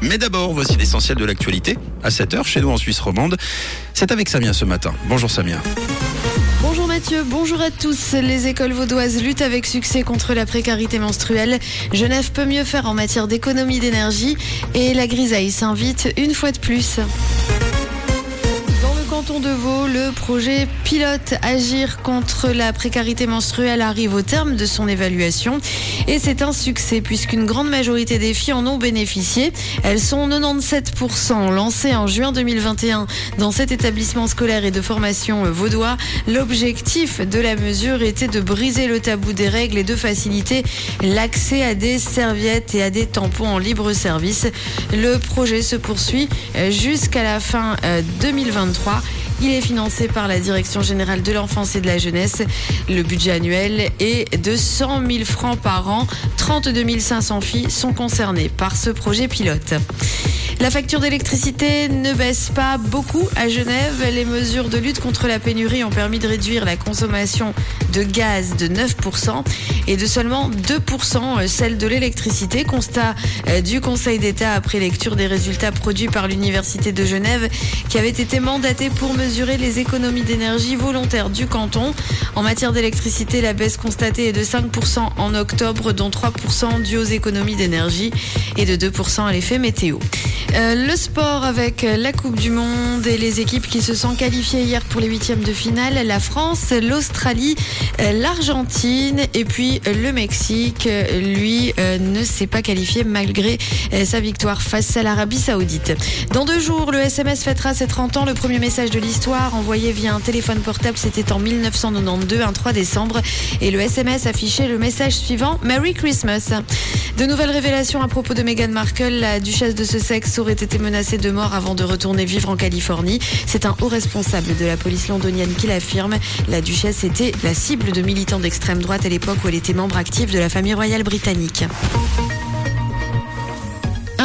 Mais d'abord, voici l'essentiel de l'actualité à 7h chez nous en Suisse romande. C'est avec Samia ce matin. Bonjour Samia. Bonjour Mathieu, bonjour à tous. Les écoles vaudoises luttent avec succès contre la précarité menstruelle. Genève peut mieux faire en matière d'économie d'énergie et la grisaille s'invite une fois de plus canton de Vaud, le projet pilote Agir contre la précarité menstruelle arrive au terme de son évaluation. Et c'est un succès puisqu'une grande majorité des filles en ont bénéficié. Elles sont 97% lancées en juin 2021 dans cet établissement scolaire et de formation vaudois. L'objectif de la mesure était de briser le tabou des règles et de faciliter l'accès à des serviettes et à des tampons en libre service. Le projet se poursuit jusqu'à la fin 2023. Il est financé par la Direction générale de l'enfance et de la jeunesse. Le budget annuel est de 100 000 francs par an. 32 500 filles sont concernées par ce projet pilote. La facture d'électricité ne baisse pas beaucoup à Genève. Les mesures de lutte contre la pénurie ont permis de réduire la consommation de gaz de 9% et de seulement 2% celle de l'électricité. Constat euh, du Conseil d'État après lecture des résultats produits par l'Université de Genève qui avait été mandaté pour mesurer les économies d'énergie volontaires du canton. En matière d'électricité, la baisse constatée est de 5% en octobre, dont 3% dû aux économies d'énergie et de 2% à l'effet météo. Euh, le sport avec la Coupe du Monde et les équipes qui se sont qualifiées hier pour les huitièmes de finale. La France, l'Australie, euh, l'Argentine et puis le Mexique. Lui euh, ne s'est pas qualifié malgré sa victoire face à l'Arabie Saoudite. Dans deux jours, le SMS fêtera ses 30 ans. Le premier message de l'histoire envoyé via un téléphone portable, c'était en 1992, un 3 décembre. Et le SMS affichait le message suivant Merry Christmas. De nouvelles révélations à propos de Meghan Markle, la duchesse de ce aurait été menacée de mort avant de retourner vivre en Californie. C'est un haut responsable de la police londonienne qui l'affirme. La duchesse était la cible de militants d'extrême droite à l'époque où elle était membre active de la famille royale britannique.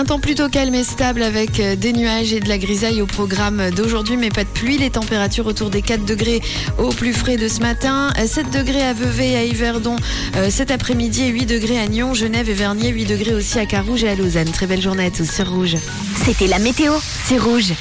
Un temps plutôt calme et stable avec euh, des nuages et de la grisaille au programme d'aujourd'hui, mais pas de pluie. Les températures autour des 4 degrés au plus frais de ce matin. 7 degrés à Vevey à Yverdon euh, cet après-midi et 8 degrés à Nyon, Genève et Vernier, 8 degrés aussi à Carouge et à Lausanne. Très belle journée à tous sur Rouge. C'était la météo, c'est Rouge.